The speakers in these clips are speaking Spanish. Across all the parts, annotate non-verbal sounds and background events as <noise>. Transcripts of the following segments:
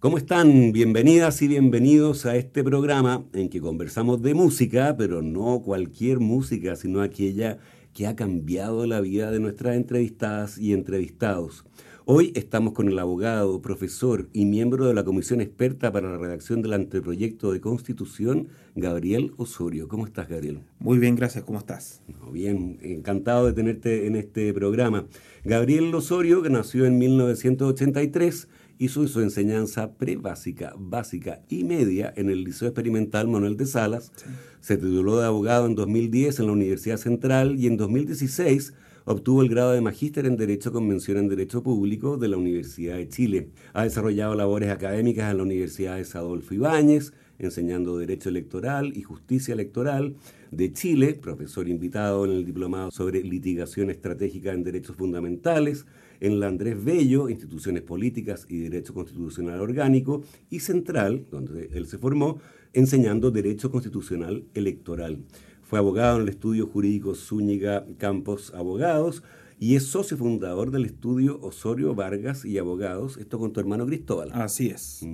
¿Cómo están? Bienvenidas y bienvenidos a este programa en que conversamos de música, pero no cualquier música, sino aquella que ha cambiado la vida de nuestras entrevistadas y entrevistados. Hoy estamos con el abogado, profesor y miembro de la comisión experta para la redacción del anteproyecto de constitución, Gabriel Osorio. ¿Cómo estás, Gabriel? Muy bien, gracias. ¿Cómo estás? bien, encantado de tenerte en este programa. Gabriel Osorio, que nació en 1983, hizo su enseñanza pre-básica, básica y media en el Liceo Experimental Manuel de Salas. Se tituló de abogado en 2010 en la Universidad Central y en 2016 Obtuvo el grado de magíster en Derecho con mención en Derecho Público de la Universidad de Chile. Ha desarrollado labores académicas en la Universidad de Adolfo Ibáñez, enseñando Derecho Electoral y Justicia Electoral de Chile, profesor invitado en el Diplomado sobre Litigación Estratégica en Derechos Fundamentales, en la Andrés Bello, Instituciones Políticas y Derecho Constitucional Orgánico, y Central, donde él se formó, enseñando Derecho Constitucional Electoral. Fue abogado en el estudio jurídico Zúñiga Campos Abogados y es socio fundador del estudio Osorio Vargas y Abogados, esto con tu hermano Cristóbal. Así es.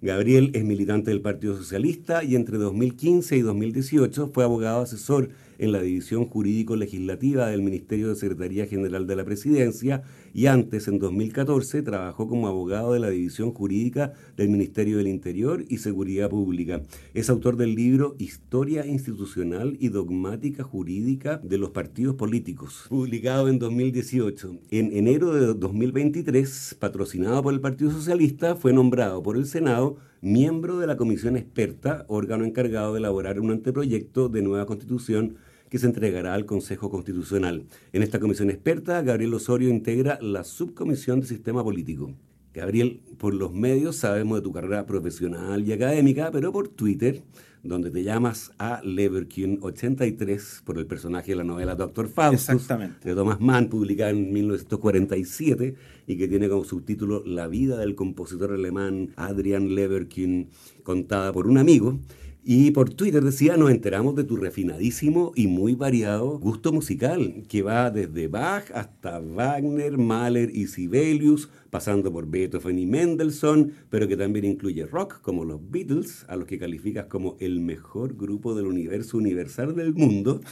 Gabriel es militante del Partido Socialista y entre 2015 y 2018 fue abogado asesor en la División Jurídico-Legislativa del Ministerio de Secretaría General de la Presidencia y antes, en 2014, trabajó como abogado de la División Jurídica del Ministerio del Interior y Seguridad Pública. Es autor del libro Historia Institucional y Dogmática Jurídica de los Partidos Políticos, publicado en 2018. En enero de 2023, patrocinado por el Partido Socialista, fue nombrado por el Senado miembro de la comisión experta, órgano encargado de elaborar un anteproyecto de nueva constitución que se entregará al Consejo Constitucional. En esta comisión experta, Gabriel Osorio integra la subcomisión de sistema político. Gabriel, por los medios sabemos de tu carrera profesional y académica, pero por Twitter, donde te llamas a Leverkusen83 por el personaje de la novela Doctor Faustus de Thomas Mann, publicada en 1947 y que tiene como subtítulo La vida del compositor alemán Adrian Leverkusen, contada por un amigo. Y por Twitter decía, nos enteramos de tu refinadísimo y muy variado gusto musical, que va desde Bach hasta Wagner, Mahler y Sibelius, pasando por Beethoven y Mendelssohn, pero que también incluye rock como los Beatles, a los que calificas como el mejor grupo del universo universal del mundo,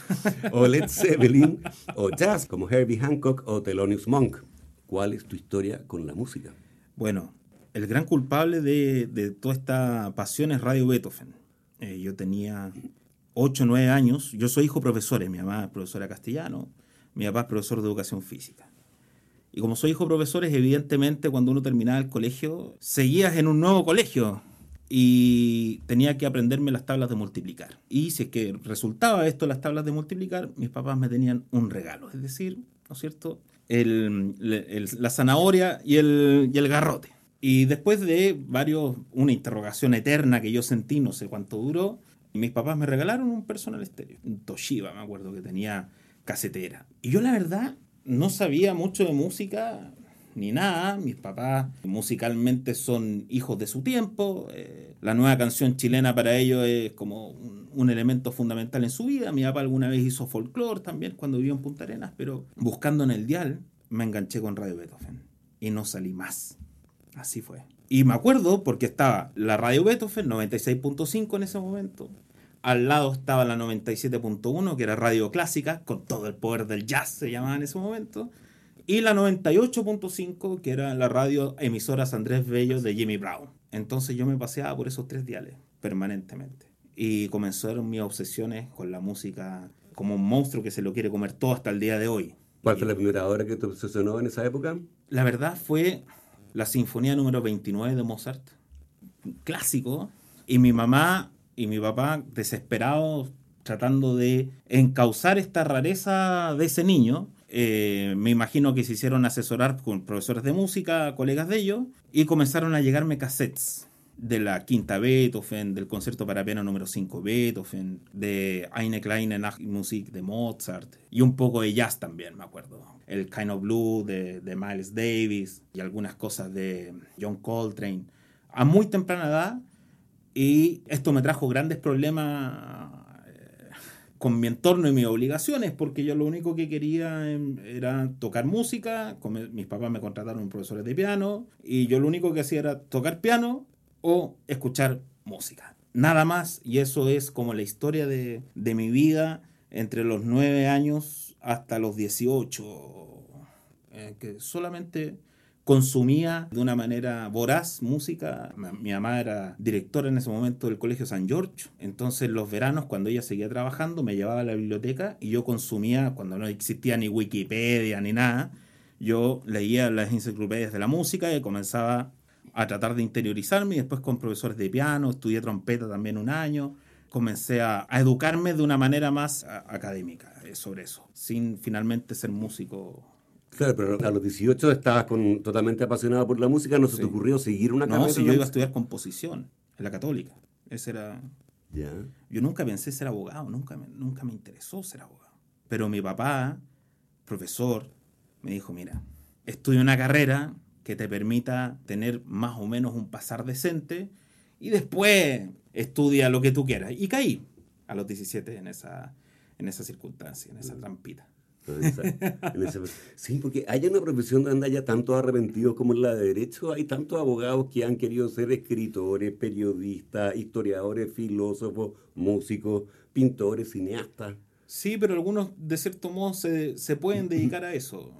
o Led Zeppelin, o jazz como Herbie Hancock o Thelonious Monk. ¿Cuál es tu historia con la música? Bueno, el gran culpable de, de toda esta pasión es Radio Beethoven eh, yo tenía 8 o 9 años. Yo soy hijo profesor, mi mamá es profesora castellano, mi papá es profesor de educación física. Y como soy hijo profesor, evidentemente cuando uno terminaba el colegio, seguías en un nuevo colegio y tenía que aprenderme las tablas de multiplicar. Y si es que resultaba esto, las tablas de multiplicar, mis papás me tenían un regalo, es decir, ¿no es cierto? la zanahoria y el, y el garrote. Y después de varios, una interrogación eterna que yo sentí, no sé cuánto duró, mis papás me regalaron un personal estéreo, un Toshiba, me acuerdo que tenía casetera. Y yo la verdad no sabía mucho de música ni nada. Mis papás musicalmente son hijos de su tiempo. Eh, la nueva canción chilena para ellos es como un, un, elemento fundamental en su vida. Mi papá alguna vez hizo folclore también cuando vivió en Punta Arenas, pero buscando en el dial me enganché con Radio Beethoven y no salí más. Así fue. Y me acuerdo porque estaba la radio Beethoven 96.5 en ese momento. Al lado estaba la 97.1, que era radio clásica, con todo el poder del jazz, se llamaba en ese momento. Y la 98.5, que era la radio emisoras Andrés Bello de Jimmy Brown. Entonces yo me paseaba por esos tres diales. permanentemente. Y comenzaron mis obsesiones con la música como un monstruo que se lo quiere comer todo hasta el día de hoy. ¿Cuál fue la primera obra que te obsesionó en esa época? La verdad fue la Sinfonía número 29 de Mozart, clásico, y mi mamá y mi papá desesperados tratando de encauzar esta rareza de ese niño. Eh, me imagino que se hicieron asesorar con profesores de música, colegas de ellos, y comenzaron a llegarme cassettes de la quinta Beethoven, del concierto para piano número 5 Beethoven, de Eine kleine Nachtmusik de Mozart y un poco de jazz también, me acuerdo. El Kind of Blue de, de Miles Davis y algunas cosas de John Coltrane. A muy temprana edad y esto me trajo grandes problemas eh, con mi entorno y mis obligaciones, porque yo lo único que quería em, era tocar música, mis papás me contrataron profesores de piano, y yo lo único que hacía era tocar piano o escuchar música. Nada más, y eso es como la historia de, de mi vida entre los nueve años hasta los 18, eh, que solamente consumía de una manera voraz música. Mi mamá era directora en ese momento del Colegio San George, entonces los veranos cuando ella seguía trabajando me llevaba a la biblioteca y yo consumía, cuando no existía ni Wikipedia ni nada, yo leía las enciclopedias de la música y comenzaba a tratar de interiorizarme y después con profesores de piano, estudié trompeta también un año, comencé a, educarme de una manera más académica eh, sobre eso, sin finalmente ser músico Claro, pero a los 18 estabas con, totalmente apasionado por la música, ¿no se te ocurrió seguir una carrera? No, si yo iba a estudiar composición en la católica. Ese era... Ya. Yo nunca pensé ser abogado, nunca me, nunca me interesó ser abogado. Pero mi papá, profesor, me dijo, mira, estudia una carrera que te permita tener más o menos un pasar decente y después estudia lo que tú quieras. Y caí a los 17 en esa, en esa circunstancia, en esa trampita. Sí, porque hay una profesión donde haya tantos arrepentidos como en la de Derecho. Hay tantos abogados que han querido ser escritores, periodistas, historiadores, filósofos, músicos, pintores, cineastas. Sí, pero algunos de cierto modo se, se pueden dedicar a eso.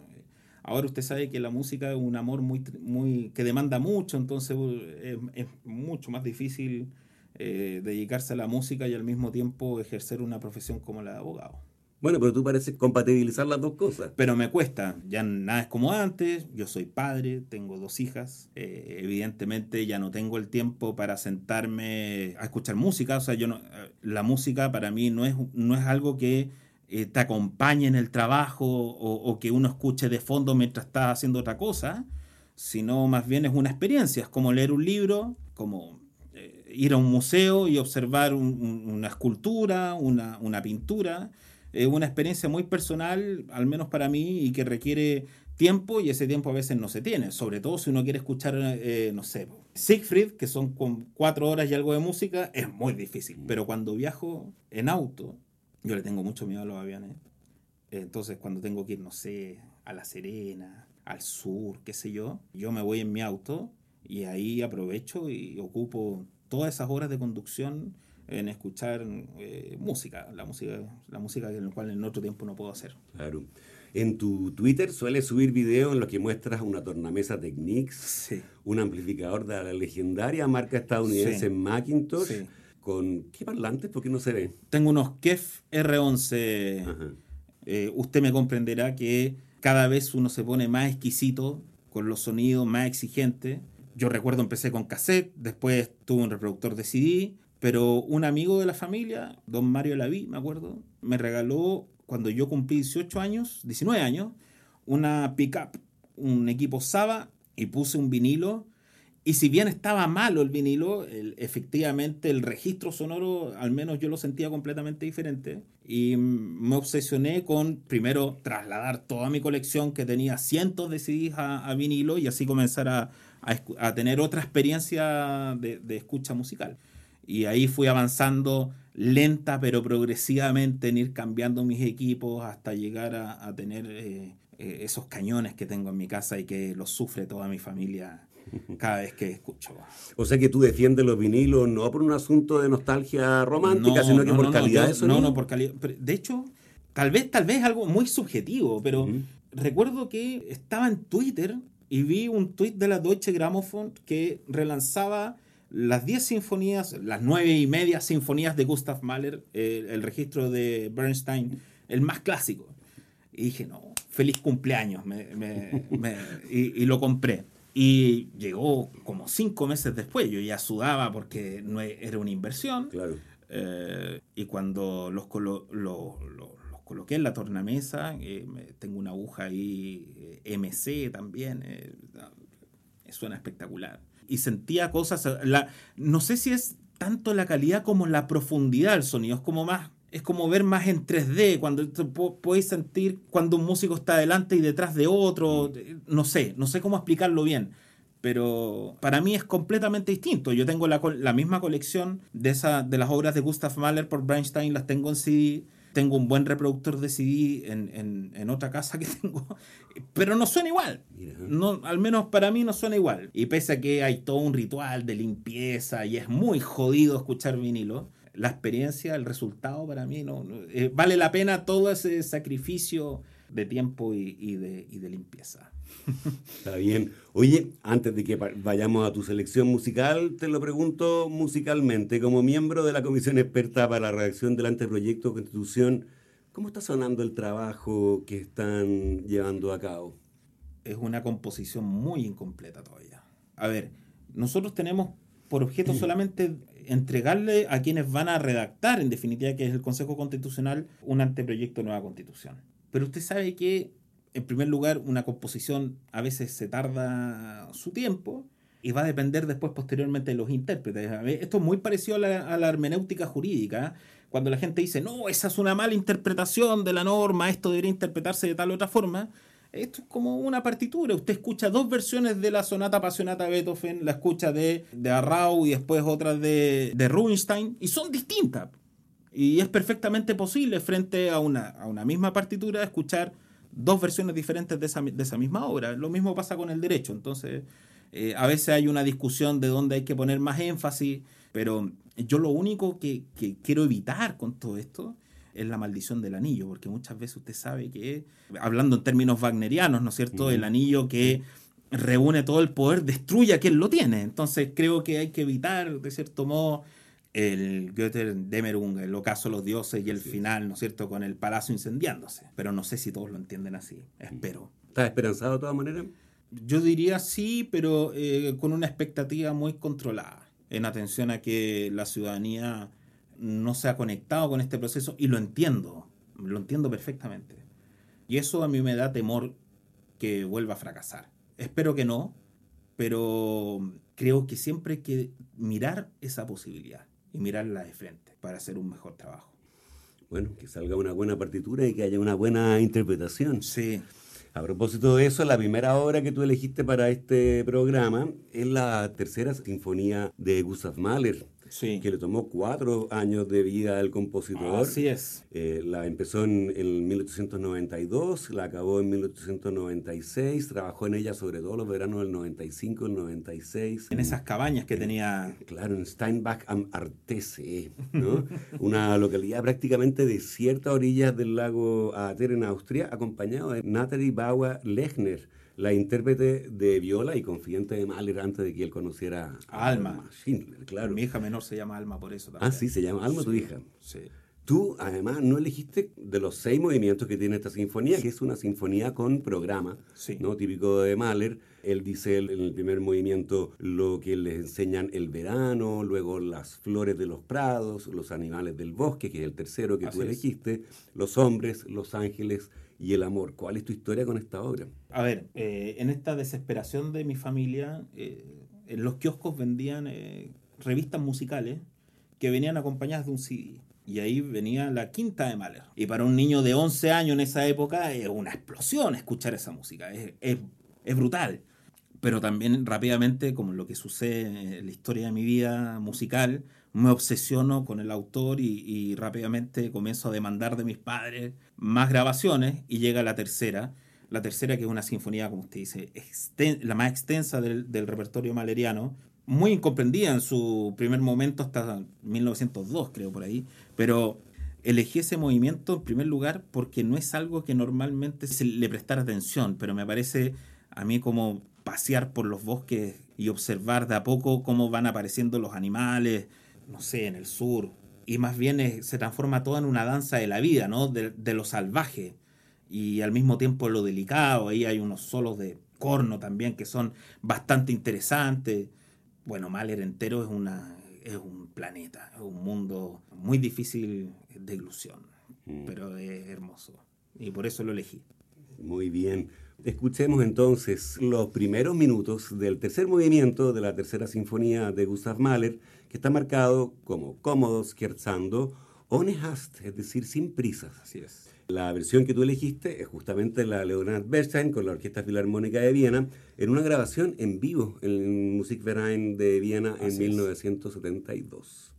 Ahora usted sabe que la música es un amor muy, muy que demanda mucho, entonces es, es mucho más difícil eh, dedicarse a la música y al mismo tiempo ejercer una profesión como la de abogado. Bueno, pero tú pareces compatibilizar las dos cosas. Pero me cuesta, ya nada es como antes, yo soy padre, tengo dos hijas, eh, evidentemente ya no tengo el tiempo para sentarme a escuchar música, o sea, yo no, la música para mí no es, no es algo que eh, te acompañe en el trabajo o, que uno escuche de fondo mientras estás haciendo otra cosa, sino más bien es una experiencia, es como leer un libro, como eh, ir a un museo y observar una escultura, una, una pintura. Es una experiencia muy personal, al menos para mí, y que requiere tiempo y ese tiempo a veces no se tiene, sobre todo si uno quiere escuchar, eh, no sé, Siegfried, que son con cuatro horas y algo de música, es muy difícil, mm. pero cuando viajo en auto, yo le tengo mucho miedo a los aviones, entonces cuando tengo que ir, no sé, a La Serena, al sur, qué sé yo, yo me voy en mi auto y ahí aprovecho y ocupo todas esas horas de conducción en escuchar eh, música, la música, la música en la cual en otro tiempo no puedo hacer. Claro. En tu Twitter sueles subir videos en los que muestras una tornamesa Technics, un amplificador de la legendaria marca estadounidense Macintosh, con ¿qué parlantes? ¿Por qué no se ve? Tengo unos KEF R11. Eh, usted me comprenderá que cada vez uno se pone más exquisito con los sonidos, más exigente. Yo recuerdo empecé con cassette, después tuve un reproductor de CD, pero un amigo de la familia, don Mario Laví, me acuerdo, me regaló cuando yo cumplí 18 años, 19 años, una pickup, un equipo Saba y puse un vinilo. Y si bien estaba malo el vinilo, efectivamente el registro sonoro, al menos yo lo sentía completamente diferente. Y me obsesioné con, primero, trasladar toda mi colección, que tenía cientos de CDs a, vinilo, y así comenzar a, a, tener otra experiencia de, de escucha musical. Y ahí fui avanzando lenta pero progresivamente en ir cambiando mis equipos hasta llegar a, tener eh, eh, esos cañones que tengo en mi casa y que los sufre toda mi familia cada vez que escucho. O sea que tú defiendes los vinilos no por un asunto de nostalgia romántica, sino que por calidad de sonido. No, no, por calidad. De hecho, tal vez, tal vez algo muy subjetivo, pero recuerdo que estaba en Twitter y vi un tweet de la Deutsche Grammophon que relanzaba las 10 sinfonías, las nueve y media sinfonías de Gustav Mahler, el registro de Bernstein, el más clásico. Y dije, no, feliz cumpleaños, y, lo compré. Y llegó como cinco meses después, yo ya sudaba porque no e, era una inversión. Claro. Eh, y cuando los, los coloqué en la tornamesa, eh, tengo una aguja ahí, MC también, suena espectacular y sentía cosas. La, no sé si es tanto la calidad como la profundidad del sonido. Es como más. Es como ver más en 3D, cuando podéis sentir cuando un músico está delante y detrás de otro. No sé, no sé cómo explicarlo bien pero para mí es completamente distinto. Yo tengo la, la misma colección de, esa, de las obras de Gustav Mahler por Bernstein, las tengo en CD tengo un buen reproductor de CD en, otra casa que <laughs> tengo, pero no suena igual. No, al menos para mí no suena igual. Y pese a que hay todo un ritual de limpieza y es muy jodido escuchar vinilo, la experiencia, el resultado para mí no, eh, vale la pena todo ese sacrificio de tiempo y, de, y de limpieza. <laughs> Está bien. Oye, antes de que vayamos a tu selección musical, te lo pregunto musicalmente. Como miembro de la comisión experta para la redacción del anteproyecto Constitución, ¿cómo está sonando el trabajo que están llevando a cabo? Es una composición muy incompleta todavía. A ver, nosotros tenemos por objeto <clears throat> solamente entregarle a quienes van a redactar, en definitiva, que es el Consejo Constitucional, un anteproyecto de nueva constitución. Pero usted sabe que en primer lugar, una composición a veces se tarda su tiempo y va a depender después posteriormente de los intérpretes. Esto es muy parecido a la, hermenéutica jurídica. Cuando la gente dice, no, esa es una mala interpretación de la norma, esto debería interpretarse de tal o otra forma. Esto es como una partitura. Usted escucha dos versiones de la sonata apasionata Beethoven, la escucha de, de Arrau y después otra de, de Rubinstein, y son distintas. Y es perfectamente posible frente a una, a una misma partitura escuchar dos versiones diferentes de esa, de esa misma obra. Lo mismo pasa con el derecho. Entonces, eh, a veces hay una discusión de dónde hay que poner más énfasis, pero yo lo único que, quiero evitar con todo esto es la maldición del anillo, porque muchas veces usted sabe que, hablando en términos wagnerianos, ¿no es cierto?, el anillo que reúne todo el poder destruye a quien lo tiene. Entonces creo que hay que evitar, de cierto modo, el Götter Demerung, el ocaso de los dioses y el final, ¿no es cierto?, con el palacio incendiándose. Pero no sé si todos lo entienden así. Espero. ¿Estás esperanzado de todas maneras? Yo diría sí, pero eh, con una expectativa muy controlada, en atención a que la ciudadanía no se ha conectado con este proceso y lo entiendo, lo entiendo perfectamente. Y eso a mí me da temor que vuelva a fracasar. Espero que no, pero creo que siempre hay que mirar esa posibilidad y mirarla de frente para hacer un mejor trabajo. Bueno, que salga una buena partitura y que haya una buena interpretación. Sí. A propósito de eso, la primera obra que tú elegiste para este programa es la tercera sinfonía de Gustav Mahler, que le tomó cuatro años de vida al compositor. Así es. Eh, la empezó en, en, 1892, la acabó en 1896, trabajó en ella sobre todo los veranos del 95, el 96. En esas cabañas que tenía. Claro, en Steinbach am Artese, ¿no? <laughs> una localidad prácticamente desierta a orillas del lago Ater en Austria, acompañado de Natalie Bauer Lechner la intérprete de viola y confidente de Mahler antes de que él conociera a Alma. Schindler, claro. Mi hija menor se llama Alma por eso también. Ah, sí, se llama Alma tu hija. Sí. Tú, además, no elegiste de los seis movimientos que tiene esta sinfonía, que es una sinfonía con programa, ¿no? típico de Mahler. Él dice en el primer movimiento lo que les enseñan el verano, luego las flores de los prados, los animales del bosque, que es el tercero que tú elegiste, los hombres, los ángeles y el amor. ¿Cuál es tu historia con esta obra? A ver, eh, en esta desesperación de mi familia, eh, en los kioscos vendían eh, revistas musicales que venían acompañadas de un CD. Y ahí venía la quinta de Mahler. Y para un niño de 11 años en esa época es una explosión escuchar esa música. Es, es, es brutal. Pero también rápidamente, como lo que sucede en la historia de mi vida musical, me obsesiono con el autor y, rápidamente comienzo a demandar de mis padres más grabaciones y llega la tercera. La tercera que es una sinfonía, como usted dice, la más extensa del, del repertorio maleriano, muy incomprendida en su primer momento hasta 1902, creo por ahí, pero elegí ese movimiento en primer lugar porque no es algo que normalmente se le prestara atención, pero me parece a mí como pasear por los bosques y observar de a poco cómo van apareciendo los animales, no sé, en el sur. Y más bien se transforma todo en una danza de la vida, ¿no? De, de, lo salvaje y al mismo tiempo lo delicado. Ahí hay unos solos de corno también que son bastante interesantes. Bueno, Mahler entero es, una, es un planeta, es un mundo muy difícil de ilusión, mm. pero es hermoso. Y por eso lo elegí. Muy bien. Escuchemos entonces los primeros minutos del tercer movimiento de la tercera sinfonía de Gustav Mahler, que está marcado como cómodo, scherzando, ohne Hast, es decir, sin prisas. Así es. La versión que tú elegiste es justamente la Leonard Bernstein con la Orquesta Filarmónica de Viena en una grabación en vivo en el Musikverein de Viena en 1972.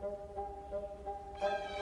Thank you.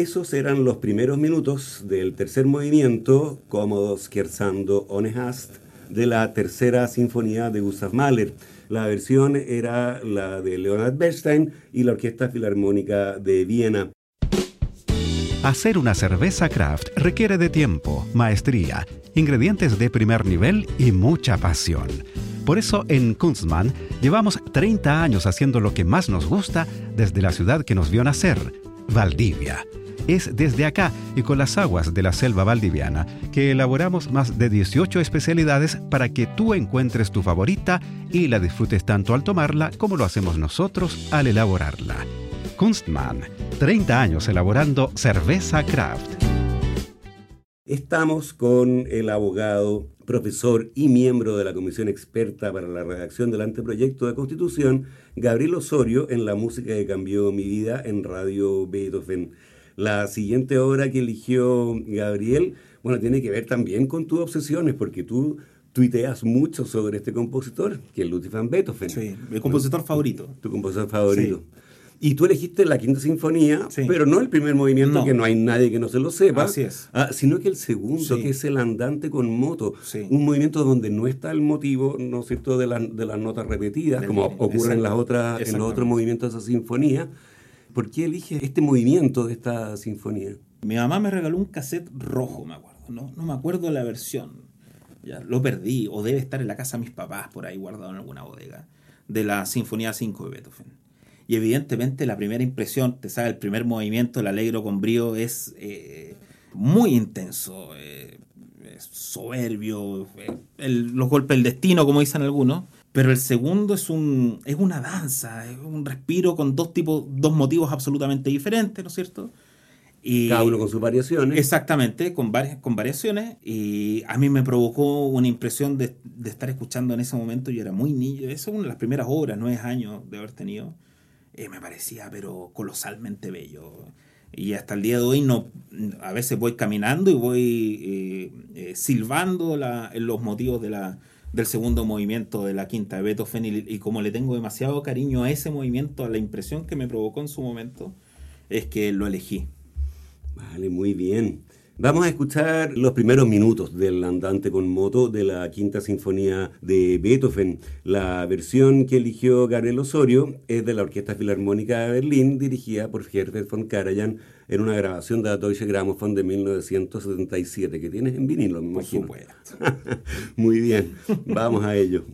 Esos eran los primeros minutos del tercer movimiento, cómodo scherzando Onehast, de la tercera sinfonía de Gustav Mahler. La versión era la de Leonard Bernstein y la Orquesta Filarmónica de Viena. Hacer una cerveza craft requiere de tiempo, maestría, ingredientes de primer nivel y mucha pasión. Por eso en Kunstmann llevamos 30 años haciendo lo que más nos gusta desde la ciudad que nos vio nacer, Valdivia es desde acá y con las aguas de la selva valdiviana que elaboramos más de 18 especialidades para que tú encuentres tu favorita y la disfrutes tanto al tomarla como lo hacemos nosotros al elaborarla. Kunstmann, 30 años elaborando cerveza craft. Estamos con el abogado, profesor y miembro de la Comisión Experta para la redacción del anteproyecto de Constitución, Gabriel Osorio, en la música que cambió mi vida en Radio Beethoven. La siguiente obra que eligió Gabriel, bueno, tiene que ver también con tus obsesiones, porque tú tuiteas mucho sobre este compositor, que es Ludwig van Beethoven. Sí, mi compositor favorito. Tu compositor favorito. Y tú elegiste la quinta sinfonía, Sí. pero no el primer movimiento, No. que no hay nadie que no se lo sepa, Así es. ah, sino que el segundo, Sí. que es el andante con moto. Sí. Un movimiento donde no está el motivo, ¿no es cierto?, de, la- de las notas repetidas, Del como ocurre en, las otras, en los otros movimientos de esa sinfonía. ¿Por qué eliges este movimiento de esta sinfonía? Mi mamá me regaló un cassette rojo, me acuerdo. No, no me acuerdo la versión. Ya, lo perdí, o debe estar en la casa de mis papás, por ahí guardado en alguna bodega, de la Sinfonía 5 de Beethoven. Y evidentemente la primera impresión, te sabe, el primer movimiento, el alegro con brío, es eh, muy intenso, eh, soberbio, eh, el- los golpes del destino, como dicen algunos. Pero el segundo es, un, es una danza, es un respiro con dos, tipos, dos motivos absolutamente diferentes, ¿no es cierto? Y, Cada uno con sus variaciones. Exactamente, con, varias, con variaciones. Y a mí me provocó una impresión de, de estar escuchando en ese momento. Yo era muy niño. Esa es una de las primeras obras, nueve años de haber tenido. Eh, me parecía, pero colosalmente bello. Y hasta el día de hoy no, a veces voy caminando y voy eh, eh, silbando la- los motivos de la, del segundo movimiento de la quinta de Beethoven y, como le tengo demasiado cariño a ese movimiento, a la impresión que me provocó en su momento, es que lo elegí. Vale, muy bien. Vamos a escuchar los primeros minutos del andante con moto de la quinta sinfonía de Beethoven. La versión que eligió Gabriel Osorio es de la Orquesta Filarmónica de Berlín, dirigida por Herbert von Karajan en una grabación de la Deutsche Grammophon de 1977, que tienes en vinilo, me Por imagino. supuesto. <laughs> Muy bien, vamos a ello.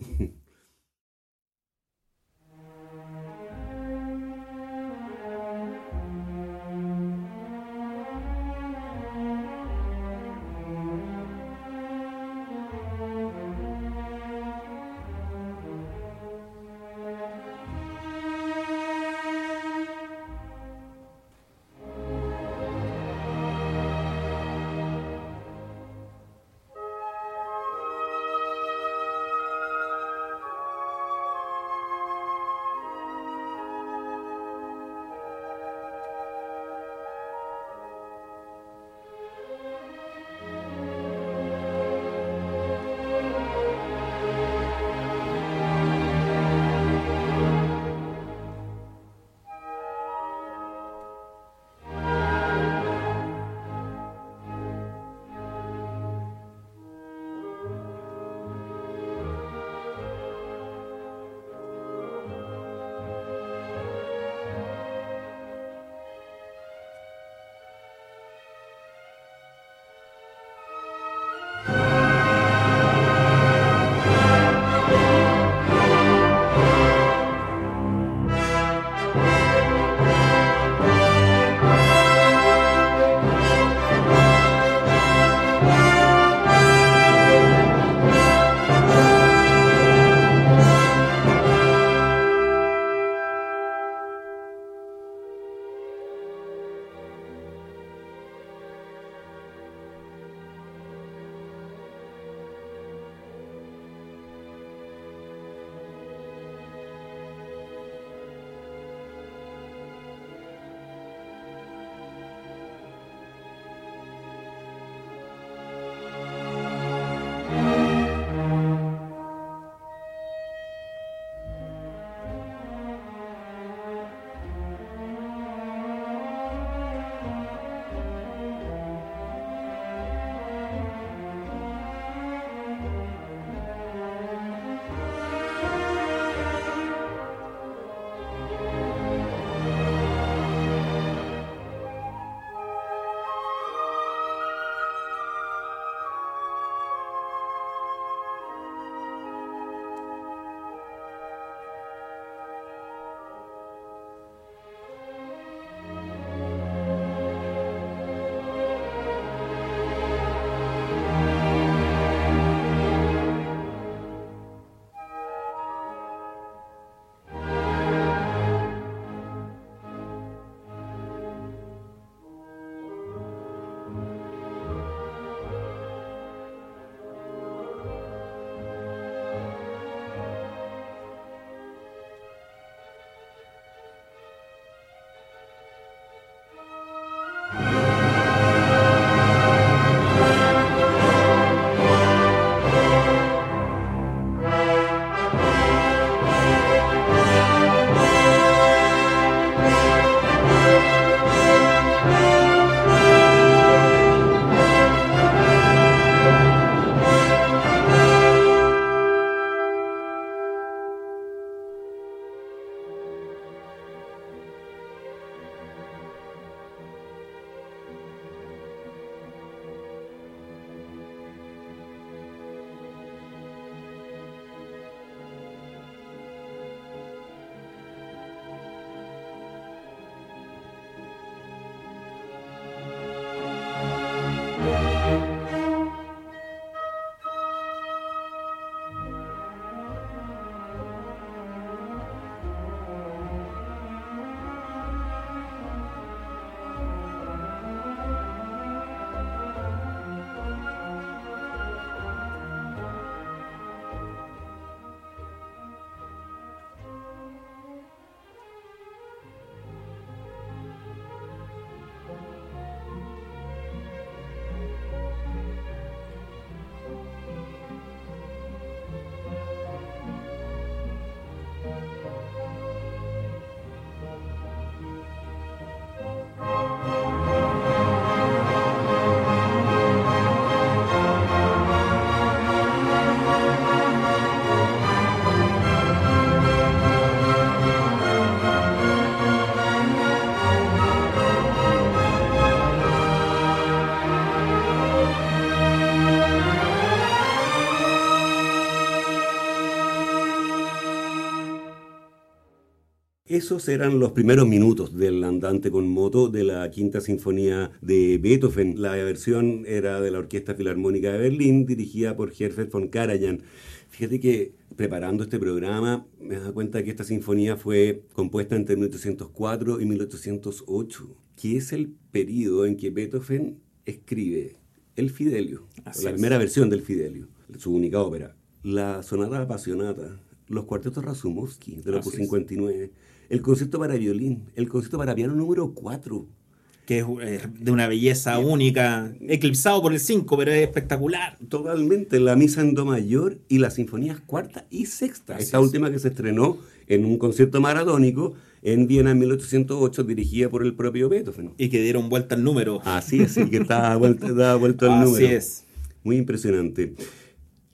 Esos eran los primeros minutos del andante con moto de la quinta sinfonía de Beethoven. La versión era de la Orquesta Filarmónica de Berlín, dirigida por Herbert von Karajan. Fíjate que preparando este programa me da cuenta que esta sinfonía fue compuesta entre 1804 y 1808, que es el periodo en que Beethoven escribe el Fidelio, la primera versión del Fidelio, su única ópera, la sonata apasionata, los cuartetos Razumovsky de la 59 el concierto para violín, el concierto para piano número 4. Que es eh, de una belleza única, eclipsado por el 5, pero es espectacular. Totalmente, la misa en do mayor y las sinfonías cuarta y sexta. Esta última que se estrenó en un concierto maratónico en Viena en 1808, dirigida por el propio Beethoven. Y que dieron vuelta al número. Así es, y que estaba vuelta, daba vuelta al <laughs> número. Así es. Muy impresionante.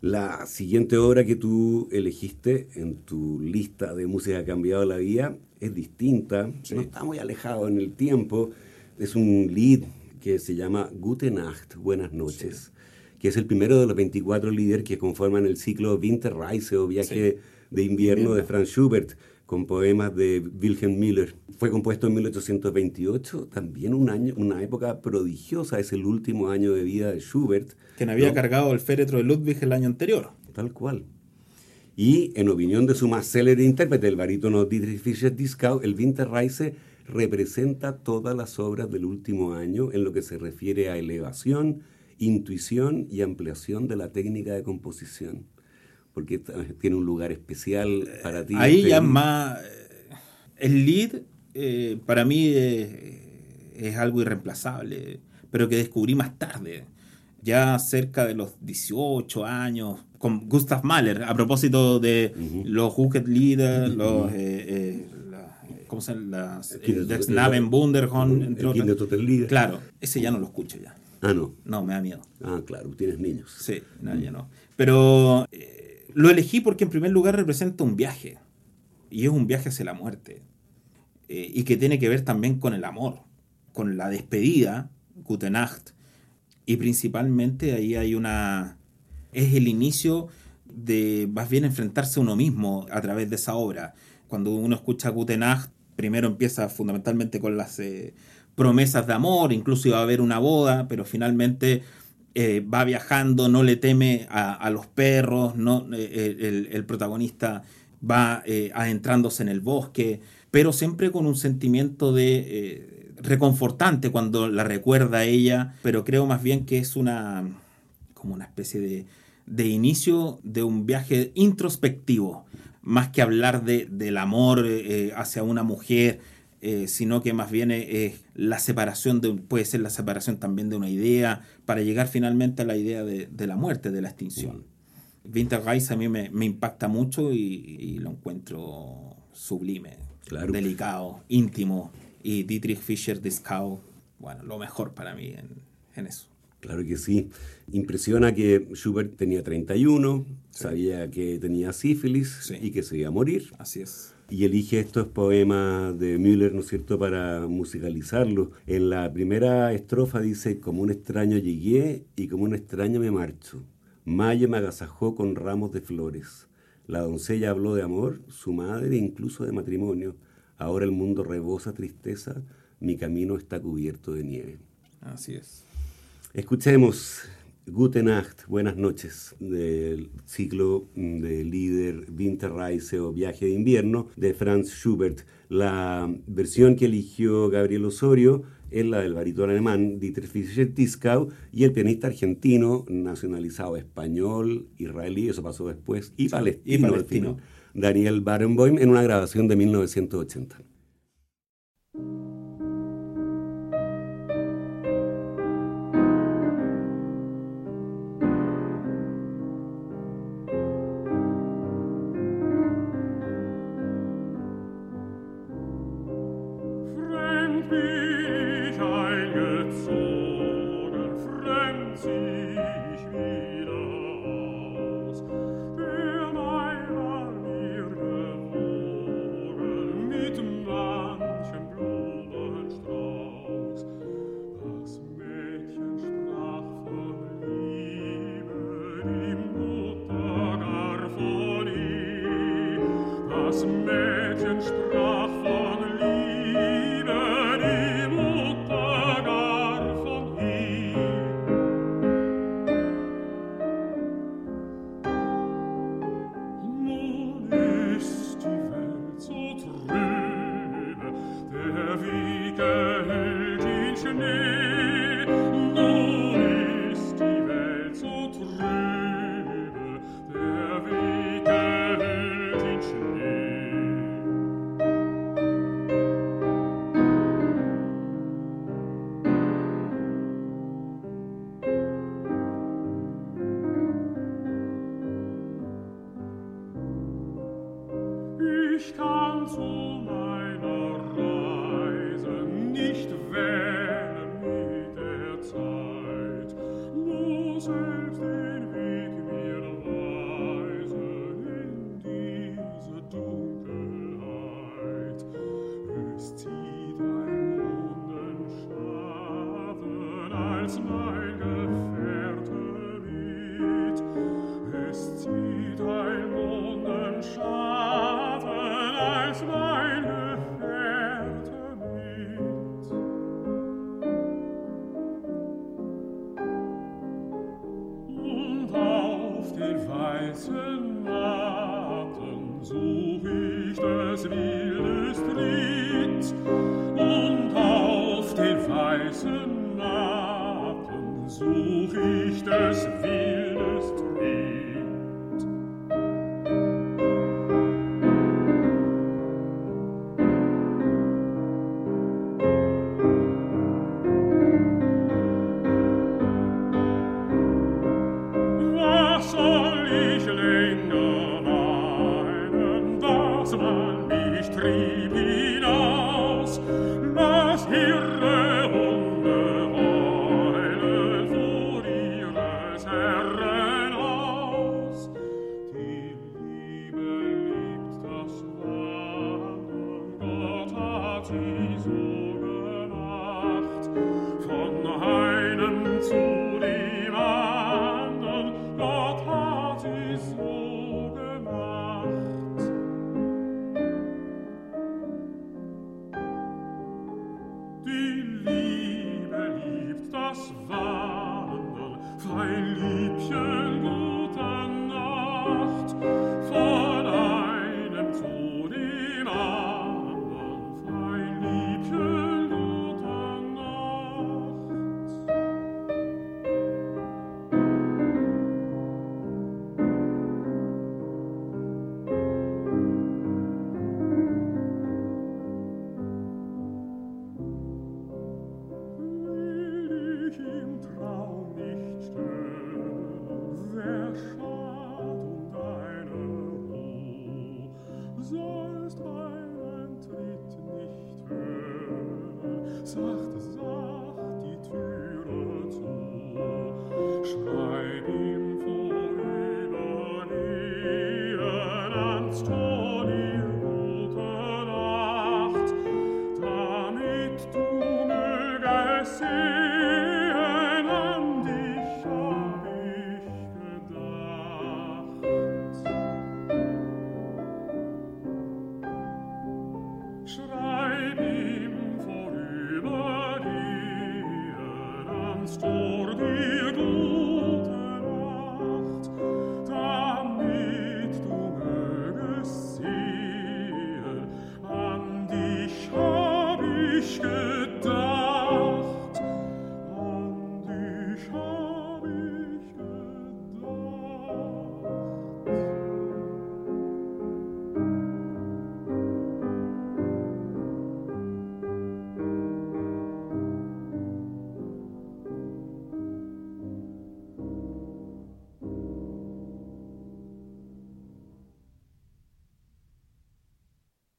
La siguiente obra que tú elegiste en tu lista de música ha cambiado la vida es distinta, no está muy alejado en el tiempo. Es un lead que se llama Gute Nacht, Buenas noches, que es el primero de los 24 líderes que conforman el ciclo Winterreise o Viaje de invierno de Franz Schubert con poemas de Wilhelm Müller. Fue compuesto en 1828, también un año, una época prodigiosa, es el último año de vida de Schubert. Quien había cargado el féretro de Ludwig el año anterior. Tal cual. Y en opinión de su más célebre intérprete, el barítono Dietrich Fischer-Dieskau, el Winterreise representa todas las obras del último año en lo que se refiere a elevación, intuición y ampliación de la técnica de composición porque tiene un lugar especial para ti. Ahí ya más... Eh, el lead eh, para mí es, algo irreemplazable, pero que descubrí más tarde, ya cerca de los 18 años, con Gustav Mahler, a propósito de los Hooked Lieder, los... Eh, ¿Cómo se llama? Las, Naven Wunderhorn, entre otros. Claro, ese ya no lo escucho ya. Ah, no. No, me da miedo. Ah, claro, tienes niños. Sí, no, ya no. Pero lo elegí porque en primer lugar representa un viaje, y es un viaje hacia la muerte, eh, y que tiene que ver también con el amor, con la despedida, Gute Nacht, y principalmente ahí hay una... es el inicio de más bien enfrentarse a uno mismo a través de esa obra. Cuando uno escucha Gute Nacht, primero empieza fundamentalmente con las eh, promesas de amor, incluso iba a haber una boda, pero finalmente eh, va viajando, no le teme a, los perros, no, eh, el, protagonista va eh, adentrándose en el bosque, pero siempre con un sentimiento de reconfortante cuando la recuerda a ella, pero creo más bien que es una como una especie de, de inicio de un viaje introspectivo, más que hablar de, del amor hacia una mujer, eh, sino que más bien es, la separación, de, puede ser la separación también de una idea, para llegar finalmente a la idea de, la muerte, de la extinción. Winterreise a mí me, impacta mucho y, lo encuentro sublime, delicado, íntimo, y Dietrich Fischer Dieskau, bueno, lo mejor para mí en, eso. Claro que sí. Impresiona que Schubert tenía 31, sabía que tenía sífilis y que se iba a morir. Así es y elige estos poemas de Müller, ¿no es cierto?, para musicalizarlos. En la primera estrofa dice, como un extraño llegué y como un extraño me marcho. Mayo me agasajó con ramos de flores. La doncella habló de amor, su madre incluso de matrimonio. Ahora el mundo rebosa tristeza, mi camino está cubierto de nieve. Así es. Escuchemos Gute Nacht, buenas noches, del ciclo de líder Winterreise o Viaje de Invierno de Franz Schubert. La versión que eligió Gabriel Osorio es la del barítono alemán Dietrich Fischer-Dieskau y el pianista argentino nacionalizado español, israelí, eso pasó después, y palestino, y palestino. Daniel Barenboim en una grabación de 1980.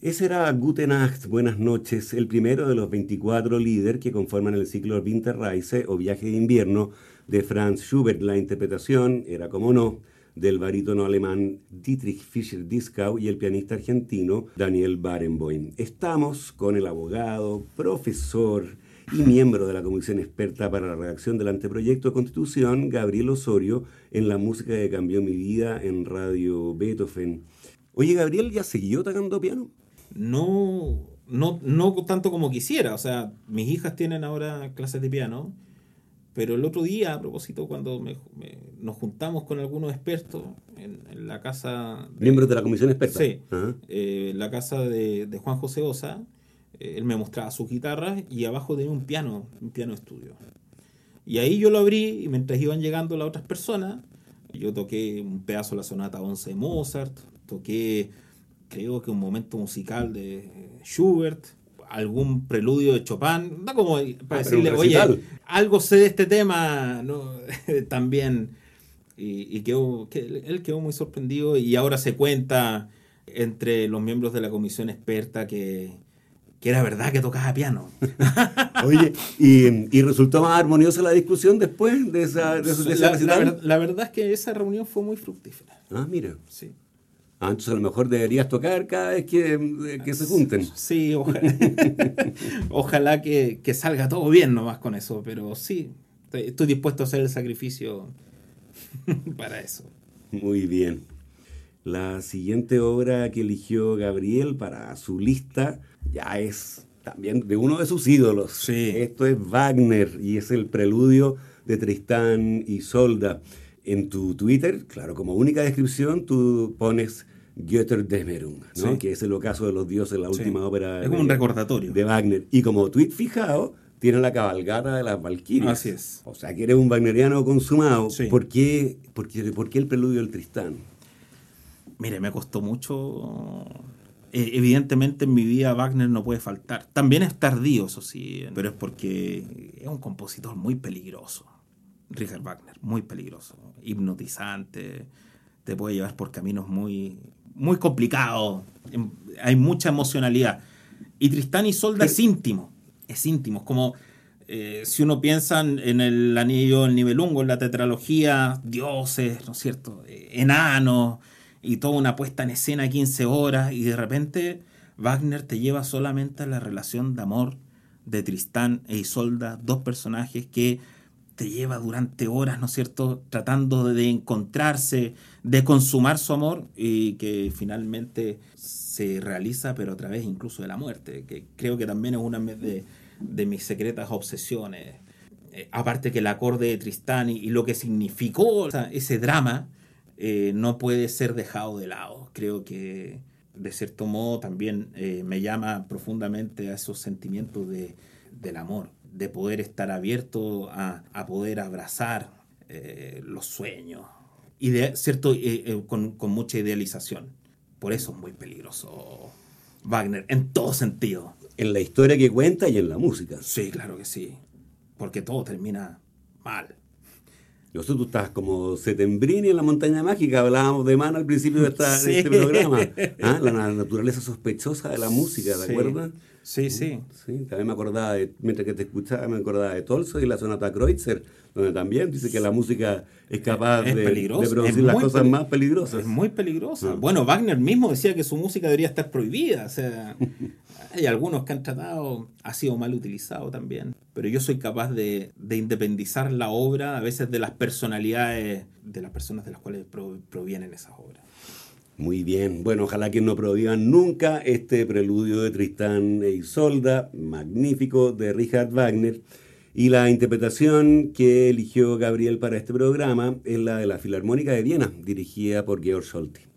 Ese era Gute Nacht, Buenas noches, el primero de los 24 líderes que conforman el ciclo Winterreise o Viaje de Invierno de Franz Schubert. La interpretación era, como no, del barítono alemán Dietrich Fischer-Dieskau y el pianista argentino Daniel Barenboim. Estamos con el abogado, profesor y miembro de la comisión experta para la redacción del anteproyecto de constitución, Gabriel Osorio, en la música que cambió mi vida en Radio Beethoven. Oye, Gabriel, ¿ya siguió tocando piano? No, no, no tanto como quisiera. O sea, mis hijas tienen ahora clases de piano, pero el otro día, a propósito, cuando nos juntamos con algunos expertos en, la casa... ¿Miembros de la comisión experta? Sí, eh, la casa de, Juan José Osa, Eh, él me mostraba sus guitarras y abajo tenía un piano, un piano estudio. Y ahí yo lo abrí y mientras iban llegando las otras personas, yo toqué un pedazo de la sonata 11 de Mozart, toqué creo que un momento musical de Schubert, algún preludio de Chopin, da como para Ah, decirle, oye, recital". algo sé de este tema, ¿no? <laughs> también. Y, y quedó, que él quedó muy sorprendido y ahora se cuenta entre los miembros de la comisión experta que, que era verdad que tocaba piano. <laughs> Oye, y, y resultó más armoniosa la discusión después de esa, de de ese La, la ver- la verdad es que esa reunión fue muy fructífera. Ah, mira. Sí, Ah, entonces a lo mejor deberías tocar cada vez que, que se junten. sí ojalá, <laughs> ojalá que, que salga todo bien nomás con eso, pero sí, estoy- estoy dispuesto a hacer el sacrificio <laughs> para eso. Muy bien. La siguiente obra que eligió Gabriel para su lista ya es también de uno de sus ídolos. Sí. Esto es Wagner y es el preludio de Tristán y Solda. En tu Twitter, claro, como única descripción, tú pones Götterdämmerung, ¿no? Sí. que es el ocaso de los dioses, la Sí. última ópera Es como un recordatorio. de Wagner. Y como tweet fijado, tiene la cabalgata de las Valquirias. Así es. O sea, que eres un wagneriano consumado. Sí. ¿Por, qué, por, qué, por qué el preludio del Tristán? Mire, me costó mucho. Eh, evidentemente en mi vida Wagner no puede faltar. También es tardío, eso sí, pero es porque es un compositor muy peligroso. Richard Wagner, muy peligroso, hipnotizante, te puede llevar por caminos muy, muy complicados, em- hay mucha emocionalidad. Y Tristán y Solda es íntimo, es íntimo, es como eh, si uno piensa en, el anillo del nivelungo, en la tetralogía, dioses, ¿no es cierto? Eh, enanos, y toda una puesta en escena 15 horas, y de repente Wagner te lleva solamente a la relación de amor de Tristán e Isolda, dos personajes que te lleva durante horas, ¿no es cierto?, tratando de encontrarse, de consumar su amor y que finalmente se realiza, pero a través incluso de la muerte, que creo que también es una de, de mis secretas obsesiones. Eh, aparte que el acorde de Tristán y, lo que significó ese drama eh, no puede ser dejado de lado. Creo que de cierto modo también eh, me llama profundamente a esos sentimientos de, del amor, de poder estar abierto a, a poder abrazar eh, los sueños y de cierto eh, eh, con, con mucha idealización. Por eso es muy peligroso Wagner, en todo sentido. En la historia que cuenta y en la música. Sí, claro que sí. Porque todo termina mal. Nosotros tú estás como Setembrini en la montaña mágica, hablábamos de mano al principio de, esta- de Sí. este programa. ¿Ah? La na- naturaleza sospechosa de la música, ¿de Sí. acuerdo? Sí, sí. Sí, también me acordaba, de, mientras que te escuchaba, me acordaba de Tolstoy y la sonata Kreutzer, donde también dice que la música es capaz Es de, de producir las cosas más peligrosas. Es muy peligrosa. Ah. Bueno, Wagner mismo decía que su música debería estar prohibida. O sea, <laughs> hay algunos que han tratado, ha sido mal utilizado también. Pero yo soy capaz de, de independizar la obra a veces de las personalidades de las personas de las cuales pro- provienen esas obras. Muy bien. Bueno, ojalá que no prohíban nunca este preludio de Tristán e Isolda, magnífico, de Richard Wagner. Y la interpretación que eligió Gabriel para este programa es la de la Filarmónica de Viena, dirigida por Georg Solti.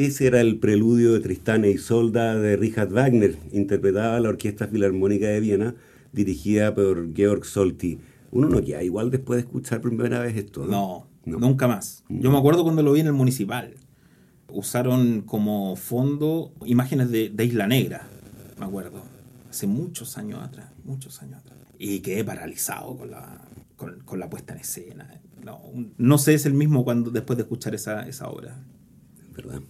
Ese era el preludio de Tristán e Isolda de Richard Wagner, interpretada la Orquesta Filarmónica de Viena, dirigida por Georg Solti. Uno no queda igual después de escuchar por primera vez esto. No, nunca más. Yo me acuerdo cuando lo vi en el municipal. Usaron como fondo imágenes de, Isla Negra, me acuerdo. Hace muchos años atrás, muchos años atrás. Y quedé paralizado con la, con, la puesta en escena. No, no sé, es el mismo cuando después de escuchar esa, esa obra. ¿Verdad?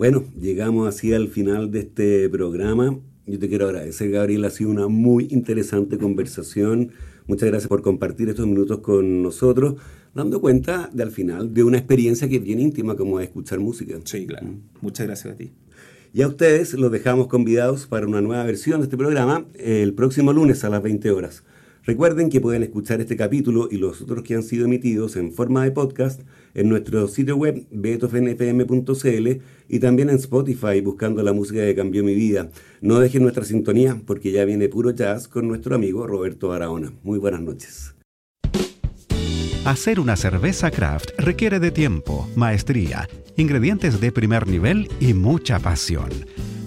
Bueno, llegamos así al final de este programa. Yo te quiero agradecer, Gabriel. Ha sido una muy interesante conversación. Muchas gracias por compartir estos minutos con nosotros, dando cuenta de al final de una experiencia que es bien íntima como es escuchar música. Sí, claro. Mm. Muchas gracias a ti. Y a ustedes los dejamos convidados para una nueva versión de este programa el próximo lunes a las 20 horas. Recuerden que pueden escuchar este capítulo y los otros que han sido emitidos en forma de podcast en nuestro sitio web beethovenfm.cl y también en Spotify buscando la música que cambió mi vida. No dejen nuestra sintonía porque ya viene puro jazz con nuestro amigo Roberto Barahona. Muy buenas noches. Hacer una cerveza craft requiere de tiempo, maestría, ingredientes de primer nivel y mucha pasión.